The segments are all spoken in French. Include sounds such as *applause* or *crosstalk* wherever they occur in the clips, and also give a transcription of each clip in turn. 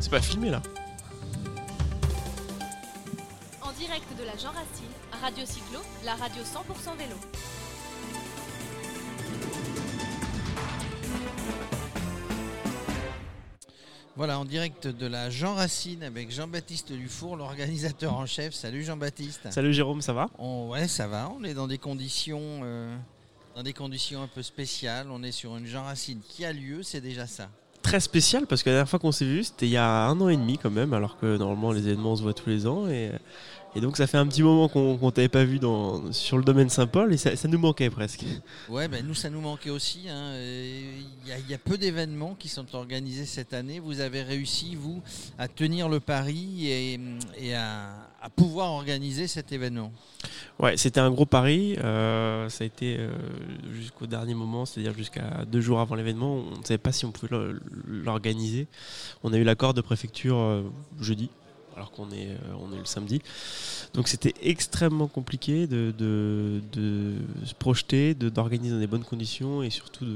C'est pas filmé là En direct de la Jean Racine, Radio Cyclo, la radio 100% vélo. Voilà, en direct de la Jean Racine avec Jean-Baptiste Dufour, l'organisateur en chef. Salut Jean-Baptiste. Salut Jérôme, ça va? On- ouais, ça va. On est dans des conditions, euh, dans des conditions un peu spéciales. On est sur une Jean Racine qui a lieu, c'est déjà ça. Très spécial parce que la dernière fois qu'on s'est vu, c'était il y a un an et demi quand même, alors que normalement les événements on se voit tous les ans. Et, et donc ça fait un petit moment qu'on qu'on t'avait pas vu dans, sur le domaine Saint-Paul et ça, ça nous manquait presque. Ouais, ben nous, ça nous manquait aussi. hein. Il y, a- il y a peu d'événements qui sont organisés cette année. Vous avez réussi, vous, à tenir le pari et, et à, à pouvoir organiser cet événement. Ouais, c'était un gros pari. euh, ça a été euh, jusqu'au dernier moment, c'est-à-dire jusqu'à deux jours avant l'événement. On ne savait pas si on pouvait l'organiser. On a eu l'accord de préfecture euh, jeudi, alors qu'on est, euh, on est le samedi. Donc c'était extrêmement compliqué de, de- de se projeter, de- d'organiser dans des bonnes conditions et surtout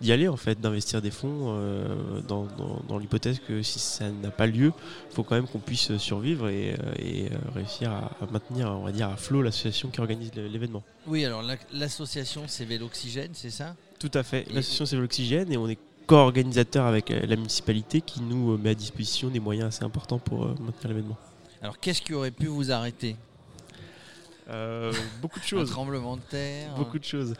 d'y aller en fait, d'investir des fonds euh, dans, dans- dans l'hypothèse que si ça n'a pas lieu, il faut quand même qu'on puisse survivre et, euh, et, réussir à, à maintenir, on va dire, à flot l'association qui organise l'événement. Oui, alors la- l'association, c'est Véloxygène, c'est ça? Tout à fait. L'association c'est l'oxygène et on est co-organisateur avec euh, la municipalité qui nous euh, met à disposition des moyens assez importants pour euh, maintenir l'événement. Alors, qu'est-ce qui aurait pu vous arrêter? Euh, beaucoup de Un choses. tremblement de terre Beaucoup de choses.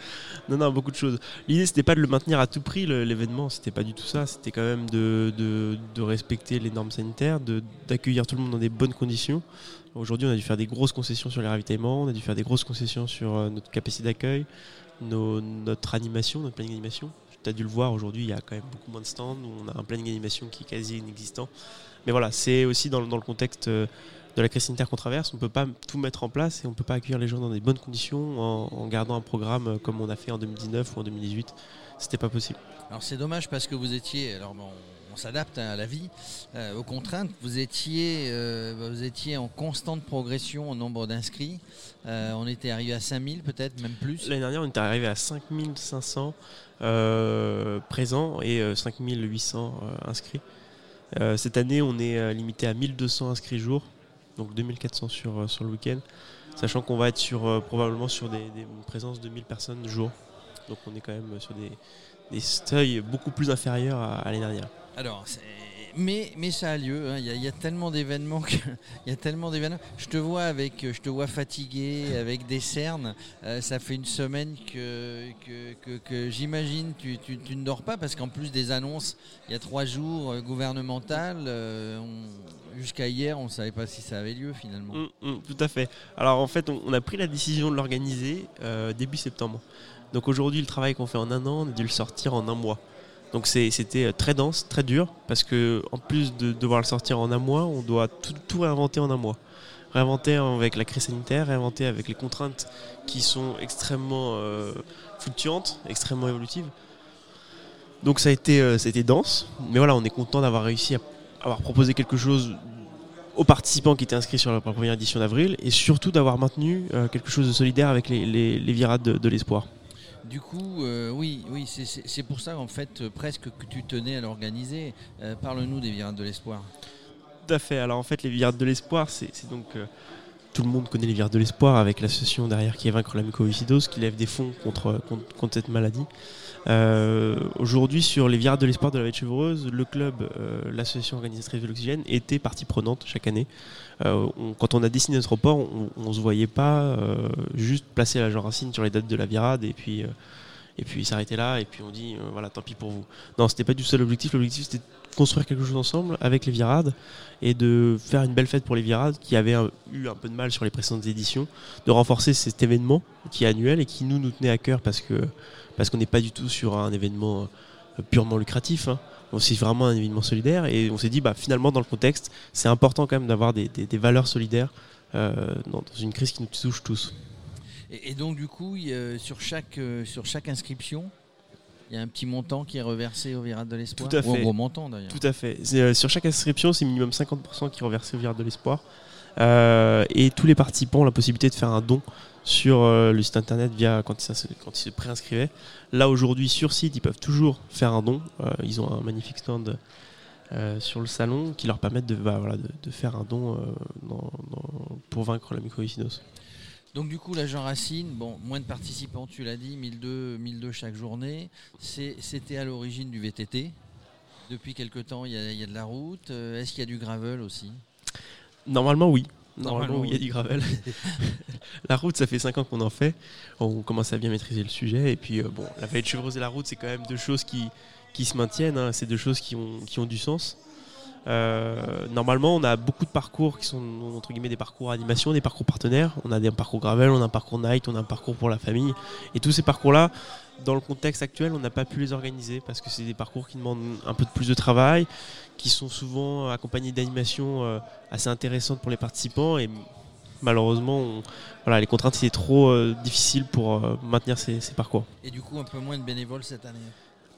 Non, non, beaucoup de choses. L'idée, c'était pas de le maintenir à tout prix, l'événement. C'était pas du tout ça. C'était quand même de, de- de respecter les normes sanitaires, de- d'accueillir tout le monde dans des bonnes conditions. Aujourd'hui, on a dû faire des grosses concessions sur les ravitaillements, on a dû faire des grosses concessions sur notre capacité d'accueil, notre animation, notre planning d'animation. Tu as dû le voir, aujourd'hui, il y a quand même beaucoup moins de stands. On a un planning d'animation qui est quasi inexistant. Mais voilà, c'est aussi dans, le- contexte euh, de la crise sanitaire qu'on traverse, on ne peut pas tout mettre en place et on ne peut pas accueillir les gens dans des bonnes conditions en, gardant un programme euh, comme on a fait en 2019 ou en 2018. C'était pas possible. Alors, c'est dommage parce que vous étiez. On s'adapte à la vie, euh, aux contraintes. Vous étiez, euh, vous étiez en constante progression au nombre d'inscrits. Euh, on était arrivé à 5000, peut-être, même plus. L'année dernière, on était arrivé à 5500 euh, présents et euh, 5800 euh, inscrits. Cette année, on est limité à 1200 inscrits jour, donc 2400 sur, le week-end, sachant qu'on va être sur, probablement sur des, des une présence de 1000 personnes jour. Donc on est quand même sur des, des seuils beaucoup plus inférieurs à l'année dernière. Alors, mais, mais ça a lieu. hein. Il y, a- tellement d'événements. *laughs* Il y a tellement d'événements. Je te vois avec, je te vois fatigué, avec des cernes. Euh, ça fait une semaine que, que, que- j'imagine tu, ne dors pas parce qu'en plus des annonces, il y a trois jours euh, gouvernementales. euh, Jusqu'à hier, on ne savait pas si ça avait lieu finalement. Mm, mm, tout à fait. Alors en fait, on, on a pris la décision de l'organiser début septembre. Donc aujourd'hui, le travail qu'on fait en un an, on a dû le sortir en un mois. Donc c'était euh, très dense, très dur, parce que en plus de devoir le sortir en un mois, on doit tout, réinventer en un mois. Réinventer avec la crise sanitaire, réinventer avec les contraintes qui sont extrêmement euh, fluctuantes, extrêmement évolutives. Donc ça a été, euh, ça a été dense, mais voilà, on est content d'avoir réussi à avoir proposé quelque chose aux participants qui étaient inscrits sur la première édition d'avril et surtout d'avoir maintenu quelque chose de solidaire avec les, virades de, de l'espoir. Du coup, euh, oui, oui, c'est- pour ça en fait euh, presque que tu tenais à l'organiser. Euh, Parle-nous des Virades de l'Espoir. Tout à fait. Alors en fait, les virades de l'espoir, c'est donc tout le monde connaît les virades de l'espoir avec l'association derrière qui est vaincre la mucoviscidose, qui lève des fonds contre, cette maladie. Euh, Aujourd'hui, sur les virades de l'espoir de la de Chevreuse, le club, euh, l'association organisatrice de l'oxygène, était partie prenante chaque année. Euh, quand on a dessiné notre rapport, on, on se voyait pas juste placer la Jean Racine sur les dates de la virade et puis. Et puis s'arrêter là, et puis on dit euh, voilà, tant pis pour vous. Non, c'était pas du tout ça l'objectif. C'était de construire quelque chose ensemble avec les virades et de faire une belle fête pour les virades qui avaient eu un peu de mal sur les précédentes éditions, de renforcer cet événement qui est annuel et qui nous nous tenait à cœur parce que parce qu'on n'est pas du tout sur un événement euh, purement lucratif. hein. C'est vraiment un événement solidaire et on s'est dit bah finalement dans le contexte c'est important quand même d'avoir des, des- valeurs solidaires euh, dans une crise qui nous touche tous. Et, et donc du coup, il sur, chaque, euh, sur chaque inscription, il y a un petit montant qui est reversé aux Virades de l'Espoir. Tout à Ou un fait. gros montant d'ailleurs. Tout à fait. Euh, sur chaque inscription, c'est minimum 50% qui est reversé au Virade de l'Espoir. Euh, et tous les participants ont la possibilité de faire un don sur euh, le site internet via quand ils, quand ils se préinscrivaient. Là aujourd'hui sur site, ils peuvent toujours faire un don. Ils ont un magnifique stand sur le salon qui leur permettent de, bah, voilà, de, de faire un don dans- dans- pour vaincre la mucoviscidose. Donc du coup, l'agent Racine, bon, moins de participants, tu l'as dit, 1002, 1002 chaque journée. C'était à l'origine du VTT. Depuis quelque temps, il y, a- il y a de la route. Euh, Est-ce qu'il y a du gravel aussi? Normalement, oui. Normalement, oui, il y a du gravel. *laughs* la route, ça fait 5 ans qu'on en fait. On commence à bien maîtriser le sujet. Et puis, euh, bon, la vallée de chevreuse et la route, c'est quand même deux choses qui, qui se maintiennent. hein. C'est deux choses qui ont, qui ont du sens. Euh, normalement, on a beaucoup de parcours qui sont entre guillemets des parcours animation, des parcours partenaires. On a des parcours gravel, on a un parcours night, on a un parcours pour la famille. Et tous ces parcours-là, dans le contexte actuel, on n'a pas pu les organiser parce que c'est des parcours qui demandent un peu de plus de travail, qui sont souvent accompagnés d'animations euh, assez intéressantes pour les participants. Et malheureusement, voilà, les contraintes étaient trop euh, difficiles pour euh, maintenir ces parcours. Et du coup, un peu moins de bénévoles cette année.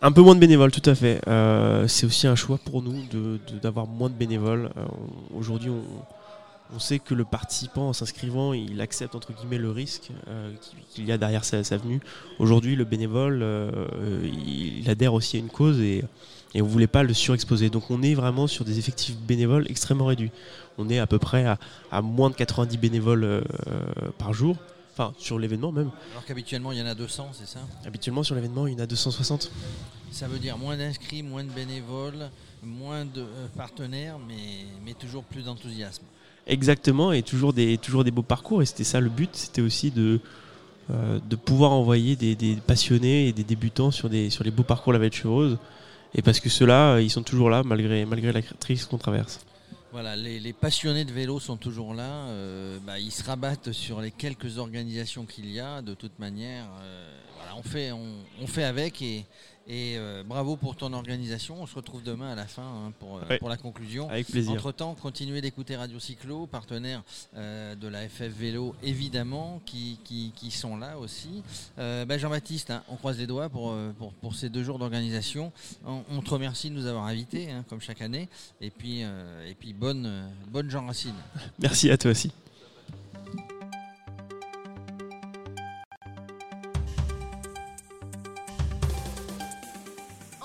Un peu moins de bénévoles, tout à fait. Euh, c'est aussi un choix pour nous de- de- d'avoir moins de bénévoles. Euh, Aujourd'hui, on, sait que le participant, en s'inscrivant, il accepte entre guillemets le risque euh, qu'il- y a derrière sa, venue. Aujourd'hui, le bénévole, il, adhère aussi à une cause et, on ne voulait pas le surexposer. Donc on est vraiment sur des effectifs bénévoles extrêmement réduits. On est à peu près à, moins de 90 bénévoles par jour. Enfin, sur l'événement même. Alors qu'habituellement, il y en a 200, c'est ça? Habituellement, sur l'événement, il y en a 260. Ça veut dire moins d'inscrits, moins de bénévoles, moins de euh, partenaires, mais, mais toujours plus d'enthousiasme. Exactement, et toujours des, toujours des beaux parcours. Et c'était ça le but, c'était aussi de, euh, de pouvoir envoyer des, des passionnés et des débutants sur, des, sur les beaux parcours de la Vallée de Chevreuse. Et parce que ceux-là, ils sont toujours là malgré, malgré la crise qu'on traverse. Voilà, les, passionnés de vélo sont toujours là. euh, bah, ils se rabattent sur les quelques organisations qu'il y a. De toute manière, euh, on, fait, on fait avec et, et, euh, bravo pour ton organisation. On se retrouve demain à la fin hein, pour, euh, Ouais. pour la conclusion. Avec plaisir. Entre-temps, continuez d'écouter Radio Cyclo, partenaire euh, de la FF Vélo, évidemment, qui, qui- qui sont là aussi. Euh, ben, Jean-Baptiste, hein, on croise les doigts pour, pour, pour ces deux jours d'organisation. On, on te remercie de nous avoir invités, hein, comme chaque année. Et puis, et puis bonne, bonne Jean Racine. *laughs* Merci à toi aussi.